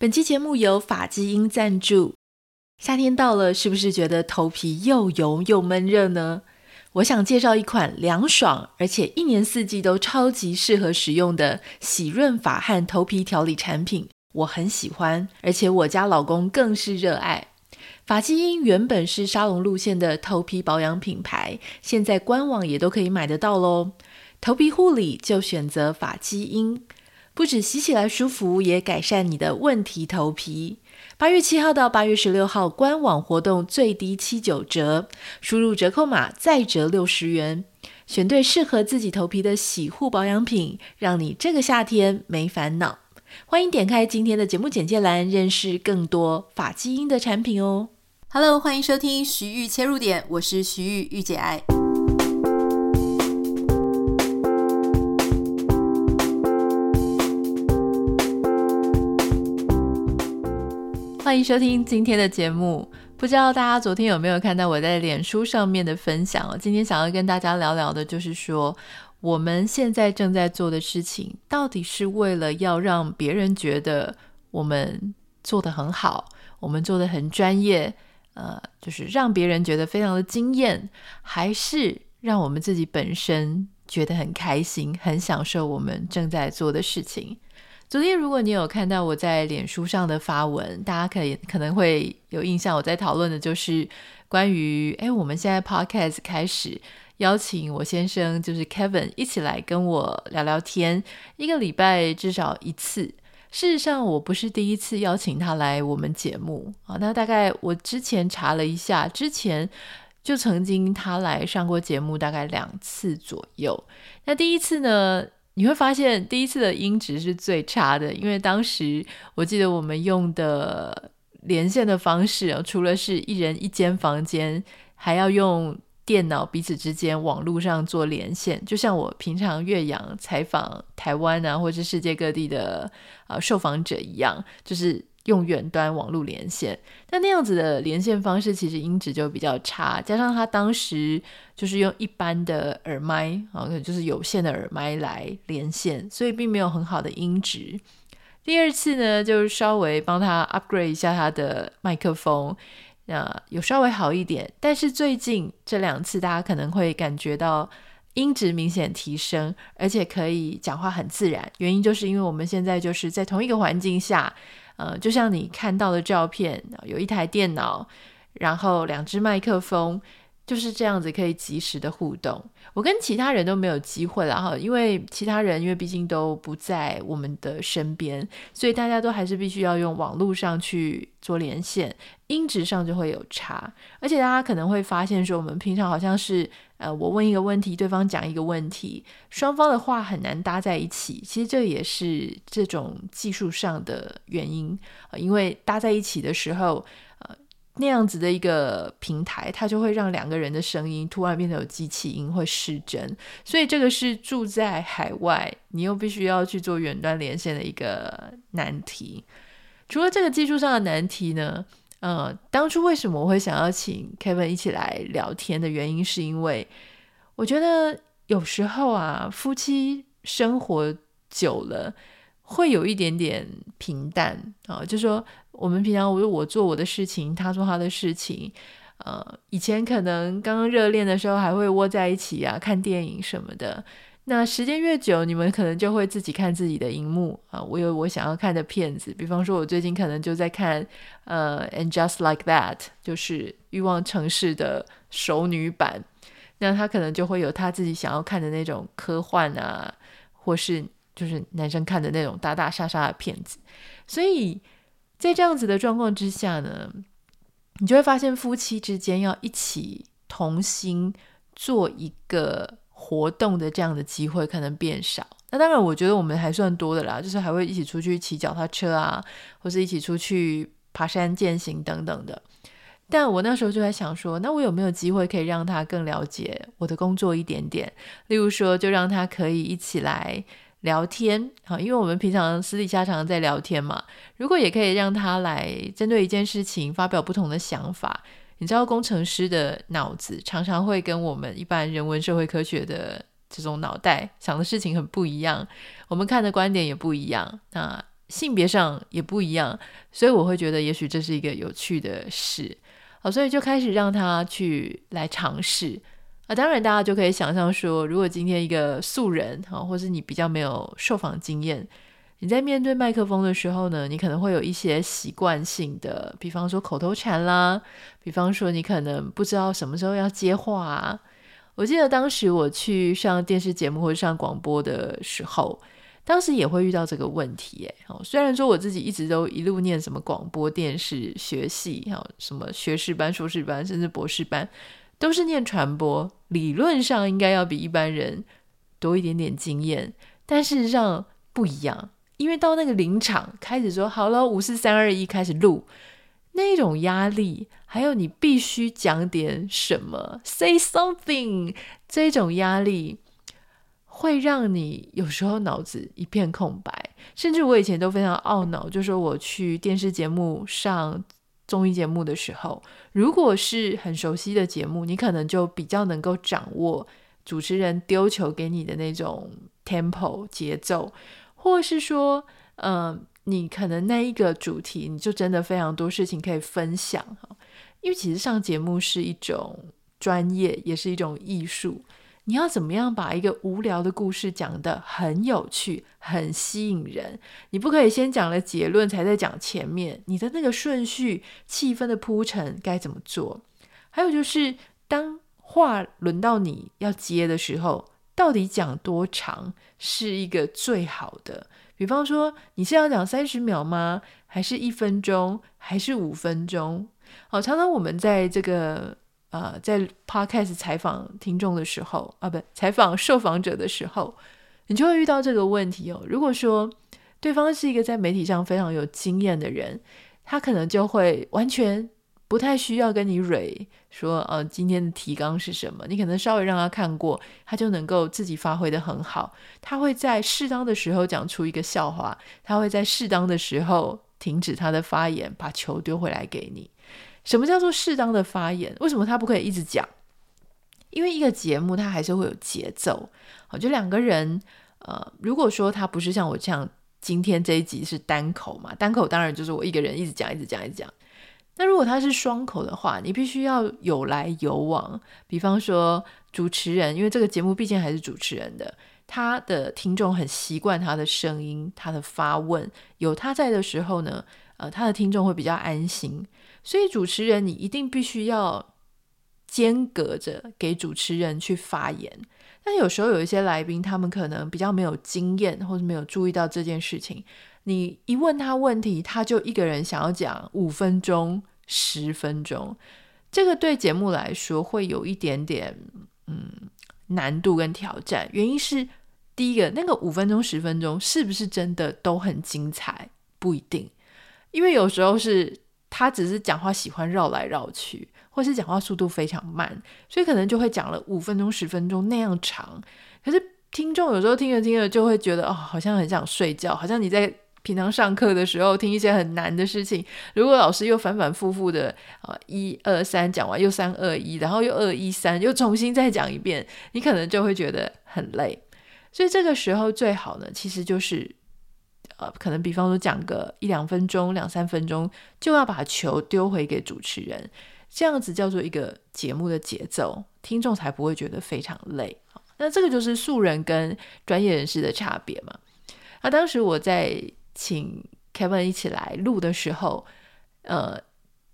本期节目由法基因赞助。夏天到了，是不是觉得头皮又油又闷热呢？我想介绍一款凉爽，而且一年四季都超级适合使用的洗润发和头皮调理产品，我很喜欢，而且我家老公更是热爱。发基因原本是沙龙路线的头皮保养品牌，现在官网也都可以买得到喽。头皮护理就选择法基因。不止洗起来舒服，也改善你的问题头皮。八月七号到八月十六号，官网活动最低七九折，输入折扣码再折六十元，选对适合自己头皮的洗护保养品，让你这个夏天没烦恼。欢迎点开今天的节目简介栏，认识更多发基因的产品哦。Hello，欢迎收听徐玉切入点，我是徐玉，御姐爱。欢迎收听今天的节目。不知道大家昨天有没有看到我在脸书上面的分享？今天想要跟大家聊聊的，就是说我们现在正在做的事情，到底是为了要让别人觉得我们做得很好，我们做得很专业，呃，就是让别人觉得非常的惊艳，还是让我们自己本身觉得很开心、很享受我们正在做的事情？昨天，如果你有看到我在脸书上的发文，大家可以可能会有印象。我在讨论的就是关于，哎，我们现在 Podcast 开始邀请我先生，就是 Kevin 一起来跟我聊聊天，一个礼拜至少一次。事实上，我不是第一次邀请他来我们节目啊。那大概我之前查了一下，之前就曾经他来上过节目，大概两次左右。那第一次呢？你会发现第一次的音质是最差的，因为当时我记得我们用的连线的方式，除了是一人一间房间，还要用电脑彼此之间网络上做连线，就像我平常越洋采访台湾啊，或是世界各地的啊、呃、受访者一样，就是。用远端网络连线，但那样子的连线方式其实音质就比较差，加上他当时就是用一般的耳麦啊，就是有线的耳麦来连线，所以并没有很好的音质。第二次呢，就稍微帮他 upgrade 一下他的麦克风，那有稍微好一点。但是最近这两次，大家可能会感觉到音质明显提升，而且可以讲话很自然。原因就是因为我们现在就是在同一个环境下。呃，就像你看到的照片，有一台电脑，然后两只麦克风，就是这样子可以及时的互动。我跟其他人都没有机会了哈，因为其他人因为毕竟都不在我们的身边，所以大家都还是必须要用网络上去做连线，音质上就会有差。而且大家可能会发现说，我们平常好像是。呃，我问一个问题，对方讲一个问题，双方的话很难搭在一起。其实这也是这种技术上的原因，呃，因为搭在一起的时候，呃，那样子的一个平台，它就会让两个人的声音突然变得有机器音，会失真。所以这个是住在海外，你又必须要去做远端连线的一个难题。除了这个技术上的难题呢，呃，当初为什么我会想要请 Kevin 一起来聊天的原因，是因为我觉得有时候啊，夫妻生活久了会有一点点平淡啊，就说我们平常我我做我的事情，他做他的事情，呃，以前可能刚刚热恋的时候还会窝在一起啊，看电影什么的。那时间越久，你们可能就会自己看自己的荧幕啊。我有我想要看的片子，比方说，我最近可能就在看呃《And Just Like That》，就是《欲望城市》的熟女版。那他可能就会有他自己想要看的那种科幻啊，或是就是男生看的那种打打杀杀的片子。所以在这样子的状况之下呢，你就会发现夫妻之间要一起同心做一个。活动的这样的机会可能变少，那当然我觉得我们还算多的啦，就是还会一起出去骑脚踏车啊，或是一起出去爬山健行等等的。但我那时候就在想说，那我有没有机会可以让他更了解我的工作一点点？例如说，就让他可以一起来聊天啊，因为我们平常私底下常常在聊天嘛。如果也可以让他来针对一件事情发表不同的想法。你知道工程师的脑子常常会跟我们一般人文社会科学的这种脑袋想的事情很不一样，我们看的观点也不一样。那性别上也不一样，所以我会觉得也许这是一个有趣的事。好，所以就开始让他去来尝试啊。当然，大家就可以想象说，如果今天一个素人啊，或是你比较没有受访经验，你在面对麦克风的时候呢，你可能会有一些习惯性的，比方说口头禅啦，比方说你可能不知道什么时候要接话啊。我记得当时我去上电视节目或者上广播的时候。当时也会遇到这个问题，哎，哦，虽然说我自己一直都一路念什么广播电视学系，哈，什么学士班、硕士班，甚至博士班，都是念传播，理论上应该要比一般人多一点点经验，但事实上不一样，因为到那个临场开始说好了，五四三二一开始录，那种压力，还有你必须讲点什么，say something，这种压力。会让你有时候脑子一片空白，甚至我以前都非常懊恼，就说我去电视节目上综艺节目的时候，如果是很熟悉的节目，你可能就比较能够掌握主持人丢球给你的那种 tempo 节奏，或是说，嗯、你可能那一个主题，你就真的非常多事情可以分享，因为其实上节目是一种专业，也是一种艺术。你要怎么样把一个无聊的故事讲得很有趣、很吸引人？你不可以先讲了结论才在讲前面，你的那个顺序、气氛的铺陈该怎么做？还有就是，当话轮到你要接的时候，到底讲多长是一个最好的？比方说，你是要讲三十秒吗？还是一分钟？还是五分钟？好，常常我们在这个。呃，在 Podcast 采访听众的时候，啊，不，采访受访者的时候，你就会遇到这个问题哦。如果说对方是一个在媒体上非常有经验的人，他可能就会完全不太需要跟你蕊说，呃，今天的提纲是什么？你可能稍微让他看过，他就能够自己发挥的很好。他会在适当的时候讲出一个笑话，他会在适当的时候停止他的发言，把球丢回来给你。什么叫做适当的发言？为什么他不可以一直讲？因为一个节目它还是会有节奏。好，就两个人，呃，如果说他不是像我这样，今天这一集是单口嘛，单口当然就是我一个人一直讲，一直讲，一直讲。那如果他是双口的话，你必须要有来有往。比方说主持人，因为这个节目毕竟还是主持人的，他的听众很习惯他的声音，他的发问，有他在的时候呢，呃，他的听众会比较安心。所以主持人，你一定必须要间隔着给主持人去发言。但有时候有一些来宾，他们可能比较没有经验，或者没有注意到这件事情。你一问他问题，他就一个人想要讲五分钟、十分钟，这个对节目来说会有一点点嗯难度跟挑战。原因是第一个，那个五分钟、十分钟是不是真的都很精彩？不一定，因为有时候是。他只是讲话喜欢绕来绕去，或是讲话速度非常慢，所以可能就会讲了五分钟、十分钟那样长。可是听众有时候听着听着就会觉得，哦，好像很想睡觉，好像你在平常上课的时候听一些很难的事情，如果老师又反反复复的啊一二三讲完又三二一，然后又二一三又重新再讲一遍，你可能就会觉得很累。所以这个时候最好呢，其实就是。呃，可能比方说讲个一两分钟、两三分钟，就要把球丢回给主持人，这样子叫做一个节目的节奏，听众才不会觉得非常累。那这个就是素人跟专业人士的差别嘛。那当时我在请 Kevin 一起来录的时候，呃，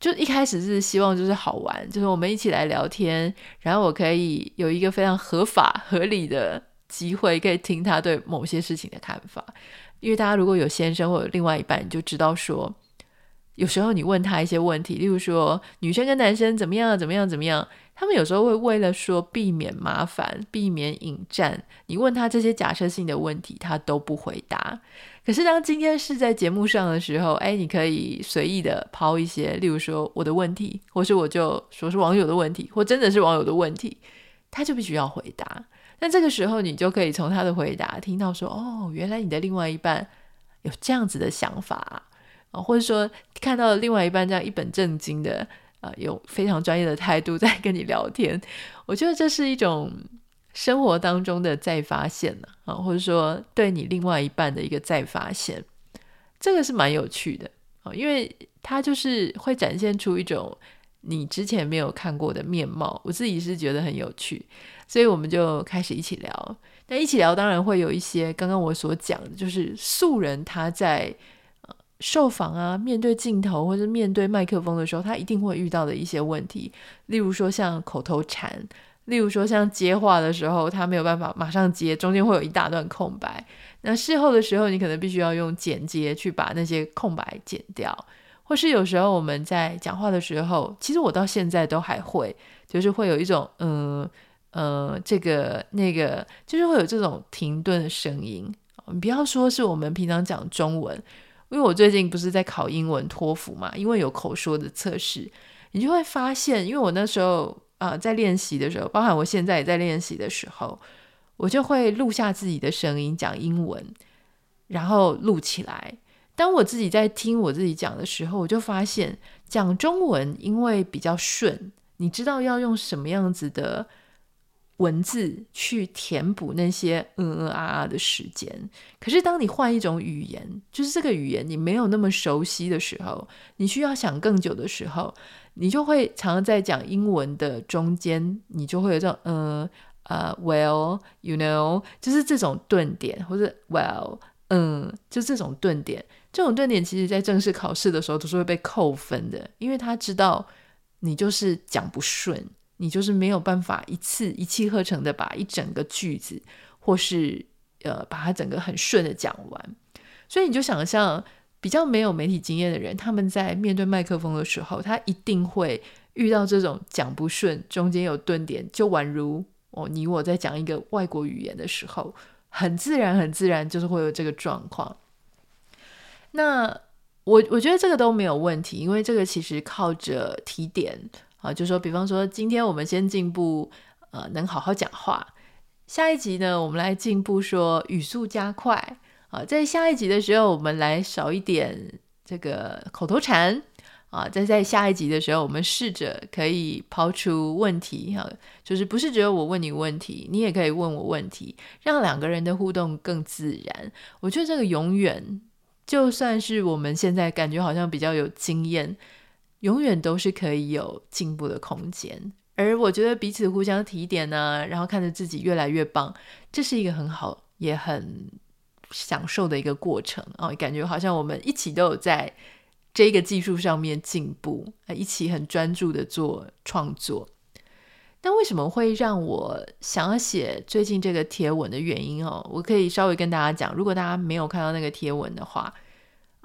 就一开始是希望就是好玩，就是我们一起来聊天，然后我可以有一个非常合法合理的机会，可以听他对某些事情的看法。因为大家如果有先生或者另外一半，你就知道说，有时候你问他一些问题，例如说女生跟男生怎么样，怎么样，怎么样，他们有时候会为了说避免麻烦、避免引战，你问他这些假设性的问题，他都不回答。可是当今天是在节目上的时候，哎，你可以随意的抛一些，例如说我的问题，或是我就说是网友的问题，或真的是网友的问题，他就必须要回答。那这个时候，你就可以从他的回答听到说：“哦，原来你的另外一半有这样子的想法啊，或者说看到了另外一半这样一本正经的，呃，有非常专业的态度在跟你聊天。我觉得这是一种生活当中的再发现啊，或者说对你另外一半的一个再发现。这个是蛮有趣的啊，因为它就是会展现出一种你之前没有看过的面貌。我自己是觉得很有趣，所以我们就开始一起聊。那一起聊，当然会有一些刚刚我所讲的，就是素人他在呃受访啊，面对镜头或者面对麦克风的时候，他一定会遇到的一些问题，例如说像口头禅，例如说像接话的时候，他没有办法马上接，中间会有一大段空白。那事后的时候，你可能必须要用剪接去把那些空白剪掉，或是有时候我们在讲话的时候，其实我到现在都还会，就是会有一种嗯。呃，这个那个，就是会有这种停顿的声音。你不要说是我们平常讲中文，因为我最近不是在考英文托福嘛，因为有口说的测试，你就会发现，因为我那时候啊、在练习的时候，包含我现在也在练习的时候，我就会录下自己的声音讲英文，然后录起来。当我自己在听我自己讲的时候，我就发现讲中文因为比较顺，你知道要用什么样子的。文字去填补那些嗯嗯啊啊的时间，可是当你换一种语言，就是这个语言你没有那么熟悉的时候，你需要想更久的时候，你就会常常在讲英文的中间，你就会有这种嗯呃、well you know，就是这种顿点，或者 well 嗯，就这种顿点，这种顿点其实在正式考试的时候都是会被扣分的，因为他知道你就是讲不顺。你就是没有办法一次一气呵成的把一整个句子，或是呃把它整个很顺的讲完，所以你就想象比较没有媒体经验的人，他们在面对麦克风的时候，他一定会遇到这种讲不顺，中间有顿点，就宛如哦你我在讲一个外国语言的时候，很自然很自然就是会有这个状况。那我我觉得这个都没有问题，因为这个其实靠着提点。啊，就说，比方说，今天我们先进步，呃，能好好讲话。下一集呢，我们来进步，说语速加快。啊，在下一集的时候，我们来少一点这个口头禅。啊，在在下一集的时候，我们试着可以抛出问题。哈，就是不是只有我问你问题，你也可以问我问题，让两个人的互动更自然。我觉得这个永远，就算是我们现在感觉好像比较有经验。永远都是可以有进步的空间，而我觉得彼此互相提点呢、然后看着自己越来越棒，这是一个很好也很享受的一个过程哦。感觉好像我们一起都有在这个技术上面进步，一起很专注的做创作。那为什么会让我想要写最近这个贴文的原因哦？我可以稍微跟大家讲，如果大家没有看到那个贴文的话。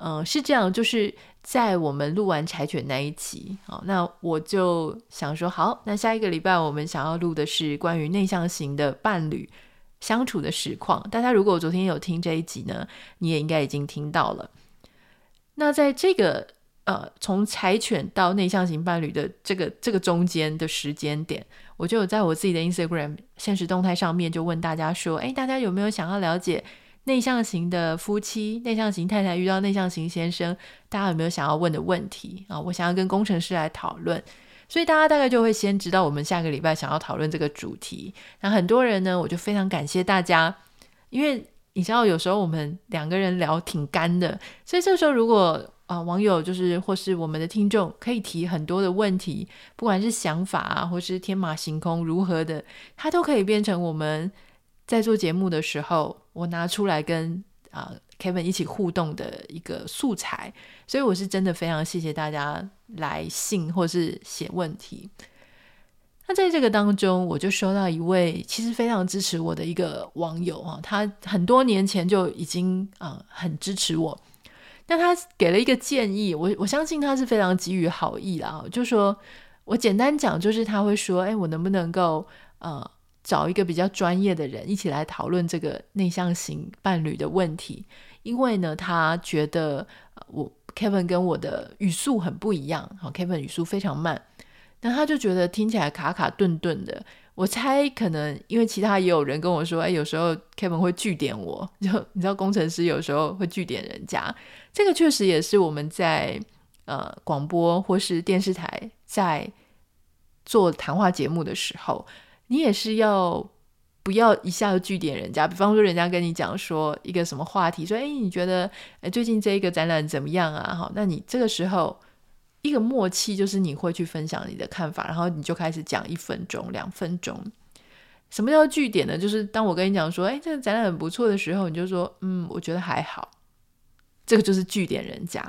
嗯，是这样，就是在我们录完柴犬那一集，好，那我就想说，好，那下一个礼拜我们想要录的是关于内向型的伴侣相处的实况。大家如果昨天有听这一集呢，你也应该已经听到了。那在这个呃，从柴犬到内向型伴侣的这个这个中间的时间点，我就有在我自己的 Instagram 现实动态上面就问大家说，哎，大家有没有想要了解？内向型的夫妻，内向型太太遇到内向型先生，大家有没有想要问的问题啊？我想要跟工程师来讨论，所以大家大概就会先知道我们下个礼拜想要讨论这个主题。那很多人呢，我就非常感谢大家，因为你知道有时候我们两个人聊挺干的，所以这个时候如果啊网友就是或是我们的听众可以提很多的问题，不管是想法啊，或是天马行空如何的，它都可以变成我们。在做节目的时候，我拿出来跟啊、Kevin 一起互动的一个素材，所以我是真的非常谢谢大家来信或是写问题。那在这个当中，我就收到一位其实非常支持我的一个网友啊，他很多年前就已经啊、很支持我，但他给了一个建议，我我相信他是非常给予好意啦，就说我简单讲，就是他会说，哎，我能不能够呃。找一个比较专业的人一起来讨论这个内向型伴侣的问题，因为呢，他觉得我 Kevin 跟我的语速很不一样，好，Kevin 语速非常慢，那他就觉得听起来卡卡顿顿的。我猜可能因为其他也有人跟我说，哎，有时候 Kevin 会据点我，就你知道工程师有时候会据点人家，这个确实也是我们在呃广播或是电视台在做谈话节目的时候。你也是要不要一下就据点人家。比方说，人家跟你讲说一个什么话题，说：“哎，你觉得哎最近这一个展览怎么样啊？”好，那你这个时候一个默契就是你会去分享你的看法，然后你就开始讲一分钟、两分钟。什么叫据点呢？就是当我跟你讲说：“哎，这个展览很不错”的时候，你就说：“嗯，我觉得还好。”这个就是据点人家。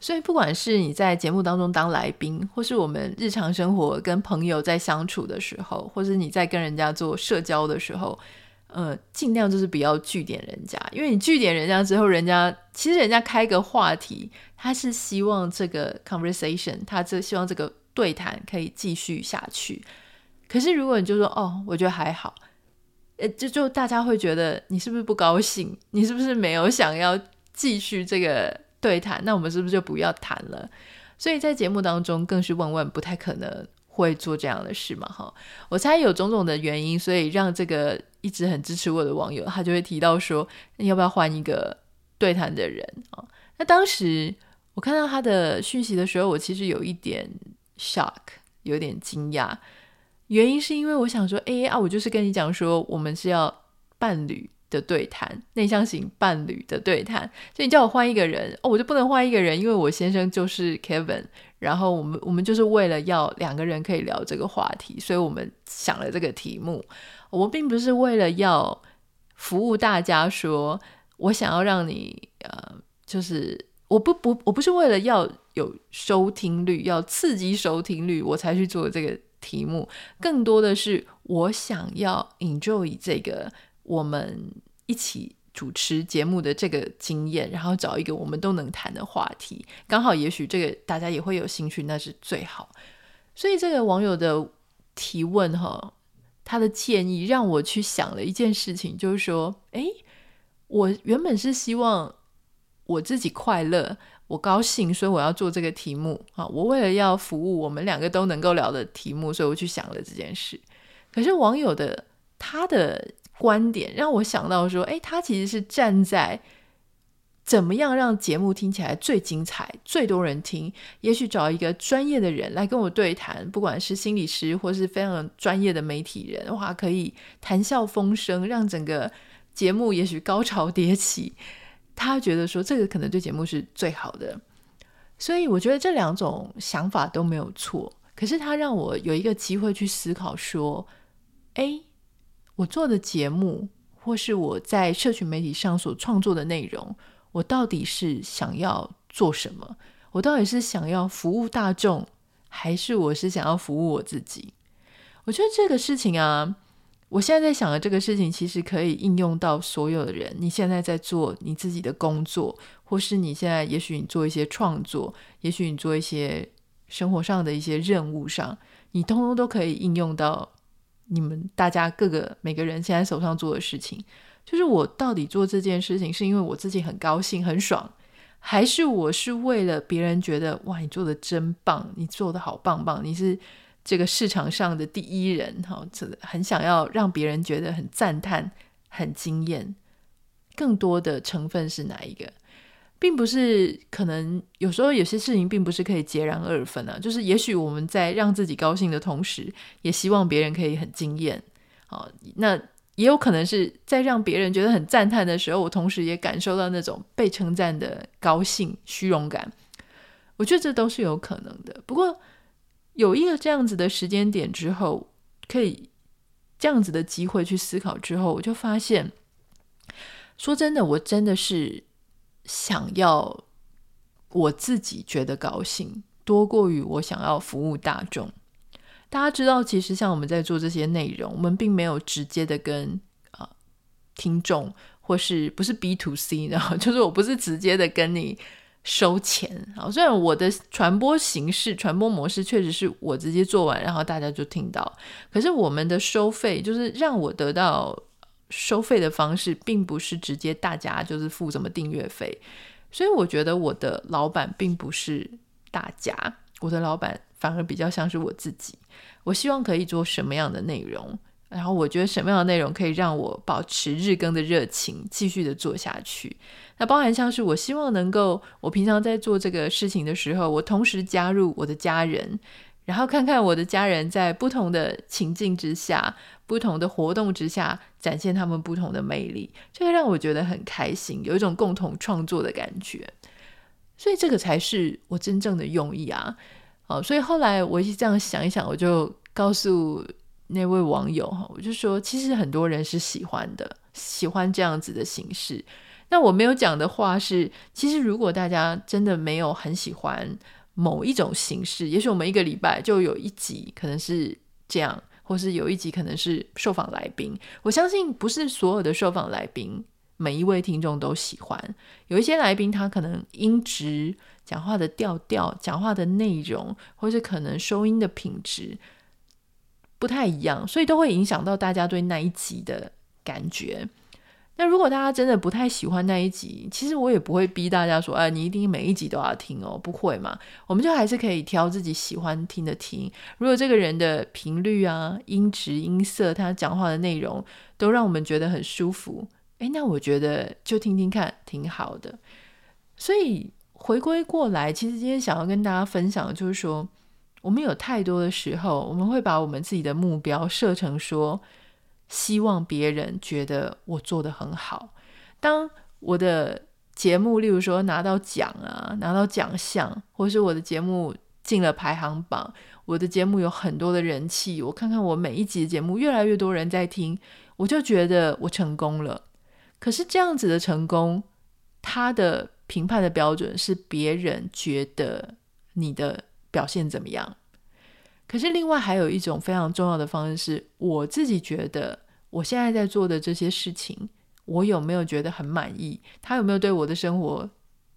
所以，不管是你在节目当中当来宾，或是我们日常生活跟朋友在相处的时候，或是你在跟人家做社交的时候，呃，尽量就是不要据点人家，因为你据点人家之后，人家其实人家开个话题，他是希望这个 conversation，他这希望这个对谈可以继续下去。可是如果你就说哦，我觉得还好，呃，就就大家会觉得你是不是不高兴？你是不是没有想要继续这个？对谈，那我们是不是就不要谈了？所以在节目当中，更是万万不太可能会做这样的事嘛！哈，我猜有种种的原因，所以让这个一直很支持我的网友，他就会提到说，你要不要换一个对谈的人啊？那当时我看到他的讯息的时候，我其实有一点 shock，有点惊讶，原因是因为我想说，哎啊，我就是跟你讲说，我们是要伴侣。的对谈，内向型伴侣的对谈，就你叫我换一个人哦，我就不能换一个人，因为我先生就是 Kevin，然后我们我们就是为了要两个人可以聊这个话题，所以我们想了这个题目。我并不是为了要服务大家说，我想要让你呃，就是我不不我不是为了要有收听率，要刺激收听率，我才去做这个题目，更多的是我想要 enjoy 这个。我们一起主持节目的这个经验，然后找一个我们都能谈的话题，刚好也许这个大家也会有兴趣，那是最好。所以这个网友的提问哈，他的建议让我去想了一件事情，就是说，诶，我原本是希望我自己快乐，我高兴，所以我要做这个题目啊，我为了要服务我们两个都能够聊的题目，所以我去想了这件事。可是网友的他的。观点让我想到说，诶，他其实是站在怎么样让节目听起来最精彩、最多人听。也许找一个专业的人来跟我对谈，不管是心理师或是非常专业的媒体人，的话，可以谈笑风生，让整个节目也许高潮迭起。他觉得说这个可能对节目是最好的，所以我觉得这两种想法都没有错。可是他让我有一个机会去思考说，诶。我做的节目，或是我在社群媒体上所创作的内容，我到底是想要做什么？我到底是想要服务大众，还是我是想要服务我自己？我觉得这个事情啊，我现在在想的这个事情，其实可以应用到所有的人。你现在在做你自己的工作，或是你现在也许你做一些创作，也许你做一些生活上的一些任务上，你通通都可以应用到。你们大家各个每个人现在手上做的事情，就是我到底做这件事情是因为我自己很高兴很爽，还是我是为了别人觉得哇，你做的真棒，你做的好棒棒，你是这个市场上的第一人哈，真的很想要让别人觉得很赞叹、很惊艳。更多的成分是哪一个？并不是可能有时候有些事情并不是可以截然二分啊，就是也许我们在让自己高兴的同时，也希望别人可以很惊艳，好，那也有可能是在让别人觉得很赞叹的时候，我同时也感受到那种被称赞的高兴、虚荣感。我觉得这都是有可能的。不过有一个这样子的时间点之后，可以这样子的机会去思考之后，我就发现，说真的，我真的是。想要我自己觉得高兴，多过于我想要服务大众。大家知道，其实像我们在做这些内容，我们并没有直接的跟啊、听众，或是不是 B to C，然后就是我不是直接的跟你收钱啊。虽然我的传播形式、传播模式确实是我直接做完，然后大家就听到，可是我们的收费就是让我得到。收费的方式并不是直接大家就是付什么订阅费，所以我觉得我的老板并不是大家，我的老板反而比较像是我自己。我希望可以做什么样的内容，然后我觉得什么样的内容可以让我保持日更的热情，继续的做下去。那包含像是我希望能够，我平常在做这个事情的时候，我同时加入我的家人，然后看看我的家人在不同的情境之下、不同的活动之下展现他们不同的魅力，这个让我觉得很开心，有一种共同创作的感觉。所以这个才是我真正的用意啊！哦，所以后来我一这样想一想，我就告诉那位网友哈，我就说，其实很多人是喜欢的，喜欢这样子的形式。那我没有讲的话是，其实如果大家真的没有很喜欢。某一种形式，也许我们一个礼拜就有一集可能是这样，或是有一集可能是受访来宾。我相信不是所有的受访来宾每一位听众都喜欢，有一些来宾他可能音质、讲话的调调、讲话的内容，或是可能收音的品质不太一样，所以都会影响到大家对那一集的感觉。那如果大家真的不太喜欢那一集，其实我也不会逼大家说，哎，你一定每一集都要听哦，不会嘛？我们就还是可以挑自己喜欢听的听。如果这个人的频率啊、音质、音色，他讲话的内容都让我们觉得很舒服，哎，那我觉得就听听看，挺好的。所以回归过来，其实今天想要跟大家分享的就是说，我们有太多的时候，我们会把我们自己的目标设成说。希望别人觉得我做的很好。当我的节目，例如说拿到奖啊，拿到奖项，或是我的节目进了排行榜，我的节目有很多的人气，我看看我每一集的节目越来越多人在听，我就觉得我成功了。可是这样子的成功，他的评判的标准是别人觉得你的表现怎么样。可是，另外还有一种非常重要的方式是，我自己觉得我现在在做的这些事情，我有没有觉得很满意？它有没有对我的生活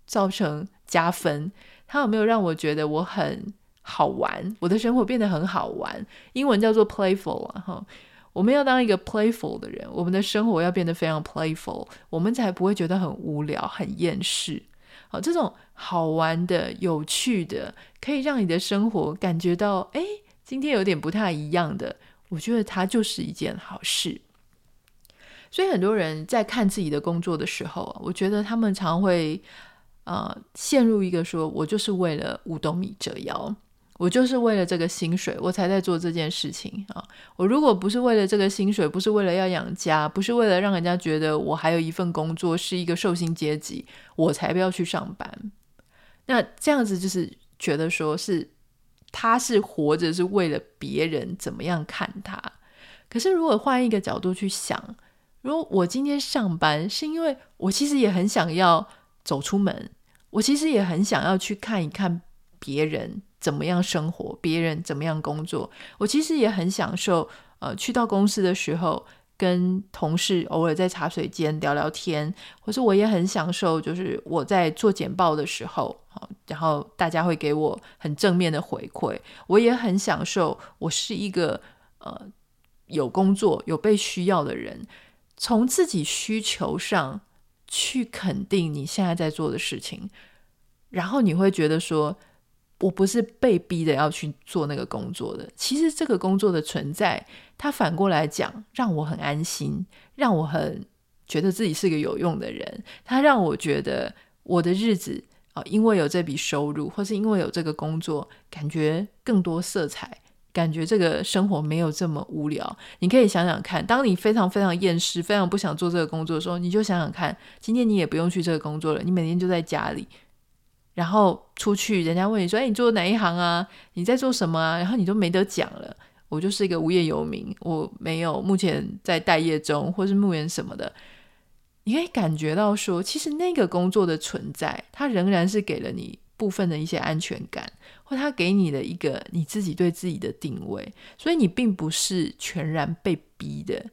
造成加分？它有没有让我觉得我很好玩？我的生活变得很好玩，英文叫做 playful 啊！哈，我们要当一个 playful 的人，我们的生活要变得非常 playful，我们才不会觉得很无聊、很厌世。好，这种好玩的、有趣的，可以让你的生活感觉到，哎，今天有点不太一样的。我觉得它就是一件好事。所以很多人在看自己的工作的时候，我觉得他们常会，呃，陷入一个说：“我就是为了五斗米折腰。”我就是为了这个薪水，我才在做这件事情啊！我如果不是为了这个薪水，不是为了要养家，不是为了让人家觉得我还有一份工作，是一个受薪阶级，我才不要去上班。那这样子就是觉得说是他是活着是为了别人怎么样看他。可是如果换一个角度去想，如果我今天上班是因为我其实也很想要走出门，我其实也很想要去看一看别人。怎么样生活？别人怎么样工作？我其实也很享受。呃，去到公司的时候，跟同事偶尔在茶水间聊聊天，或是我也很享受，就是我在做简报的时候，然后大家会给我很正面的回馈。我也很享受，我是一个呃有工作、有被需要的人。从自己需求上去肯定你现在在做的事情，然后你会觉得说。我不是被逼的要去做那个工作的，其实这个工作的存在，它反过来讲，让我很安心，让我很觉得自己是个有用的人。它让我觉得我的日子啊，因为有这笔收入，或是因为有这个工作，感觉更多色彩，感觉这个生活没有这么无聊。你可以想想看，当你非常非常厌世，非常不想做这个工作的时候，你就想想看，今天你也不用去这个工作了，你每天就在家里。然后出去，人家问你说：“哎，你做哪一行啊？你在做什么啊？”然后你都没得讲了。我就是一个无业游民，我没有目前在待业中，或是牧原什么的。你可以感觉到说，其实那个工作的存在，它仍然是给了你部分的一些安全感，或它给你的一个你自己对自己的定位。所以你并不是全然被逼的，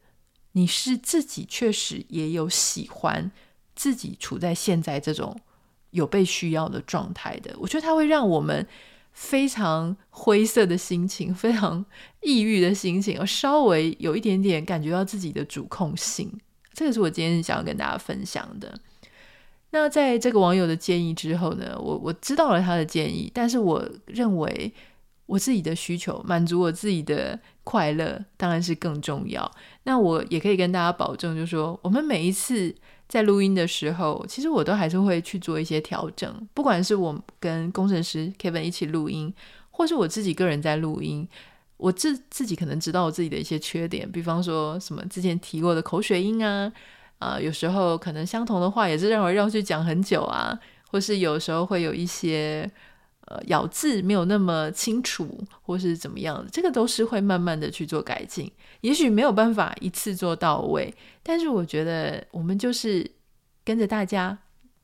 你是自己确实也有喜欢自己处在现在这种。有被需要的状态的，我觉得它会让我们非常灰色的心情，非常抑郁的心情，而稍微有一点点感觉到自己的主控性。这个是我今天想要跟大家分享的。那在这个网友的建议之后呢，我我知道了他的建议，但是我认为我自己的需求，满足我自己的快乐，当然是更重要。那我也可以跟大家保证，就是说我们每一次。在录音的时候，其实我都还是会去做一些调整，不管是我跟工程师 Kevin 一起录音，或是我自己个人在录音，我自自己可能知道我自己的一些缺点，比方说什么之前提过的口水音啊，啊、有时候可能相同的话也是绕来绕去讲很久啊，或是有时候会有一些。呃，咬字没有那么清楚，或是怎么样的，这个都是会慢慢的去做改进。也许没有办法一次做到位，但是我觉得我们就是跟着大家，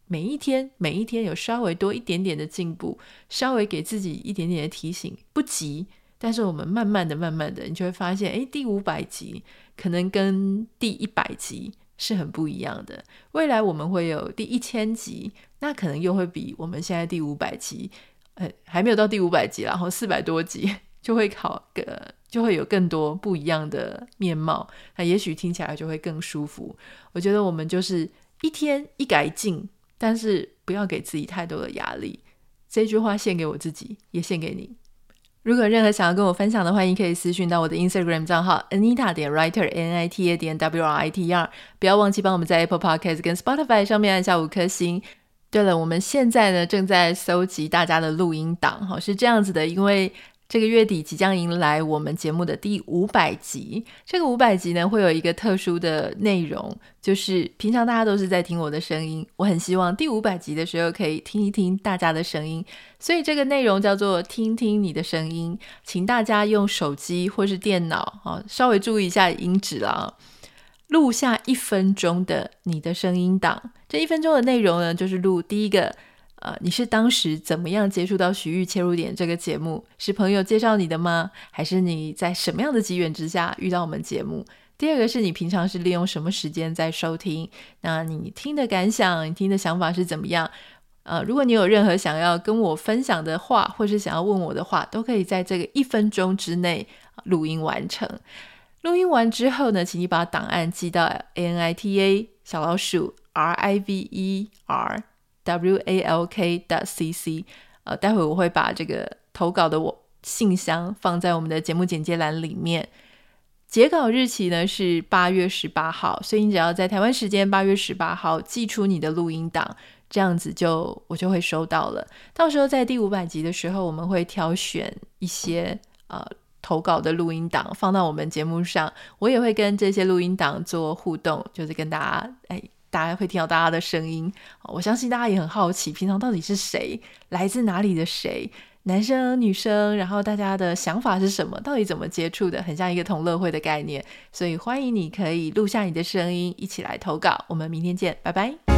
每一天每一天有稍微多一点点的进步，稍微给自己一点点的提醒，不急。但是我们慢慢的、慢慢的，你就会发现，诶，第五百集可能跟第一百集是很不一样的。未来我们会有第一千集，那可能又会比我们现在第五百集。呃，还没有到第五百集，然后四百多集 就会考个，就会有更多不一样的面貌。那也许听起来就会更舒服。我觉得我们就是一天一改进，但是不要给自己太多的压力。这句话献给我自己，也献给你。如果任何想要跟我分享的，欢迎可以私讯到我的 Instagram 账号 Anita 点 Writer N I T A 点 W R I T E R。不要忘记帮我们在 Apple Podcast 跟 Spotify 上面按下五颗星。对了，我们现在呢正在搜集大家的录音档，哈，是这样子的，因为这个月底即将迎来我们节目的第五百集，这个五百集呢会有一个特殊的内容，就是平常大家都是在听我的声音，我很希望第五百集的时候可以听一听大家的声音，所以这个内容叫做听听你的声音，请大家用手机或是电脑，啊，稍微注意一下音质啦。录下一分钟的你的声音档，这一分钟的内容呢，就是录第一个，呃，你是当时怎么样接触到徐玉切入点这个节目？是朋友介绍你的吗？还是你在什么样的机缘之下遇到我们节目？第二个是你平常是利用什么时间在收听？那你听的感想，你听的想法是怎么样？呃，如果你有任何想要跟我分享的话，或是想要问我的话，都可以在这个一分钟之内录音完成。录音完之后呢，请你把档案寄到 anita 小老鼠 r i v e r w a l k dot c c。呃，待会我会把这个投稿的我信箱放在我们的节目简介栏里面。截稿日期呢是八月十八号，所以你只要在台湾时间八月十八号寄出你的录音档，这样子就我就会收到了。到时候在第五百集的时候，我们会挑选一些呃。投稿的录音档放到我们节目上，我也会跟这些录音档做互动，就是跟大家，哎，大家会听到大家的声音。我相信大家也很好奇，平常到底是谁，来自哪里的谁，男生女生，然后大家的想法是什么，到底怎么接触的，很像一个同乐会的概念。所以欢迎你可以录下你的声音，一起来投稿。我们明天见，拜拜。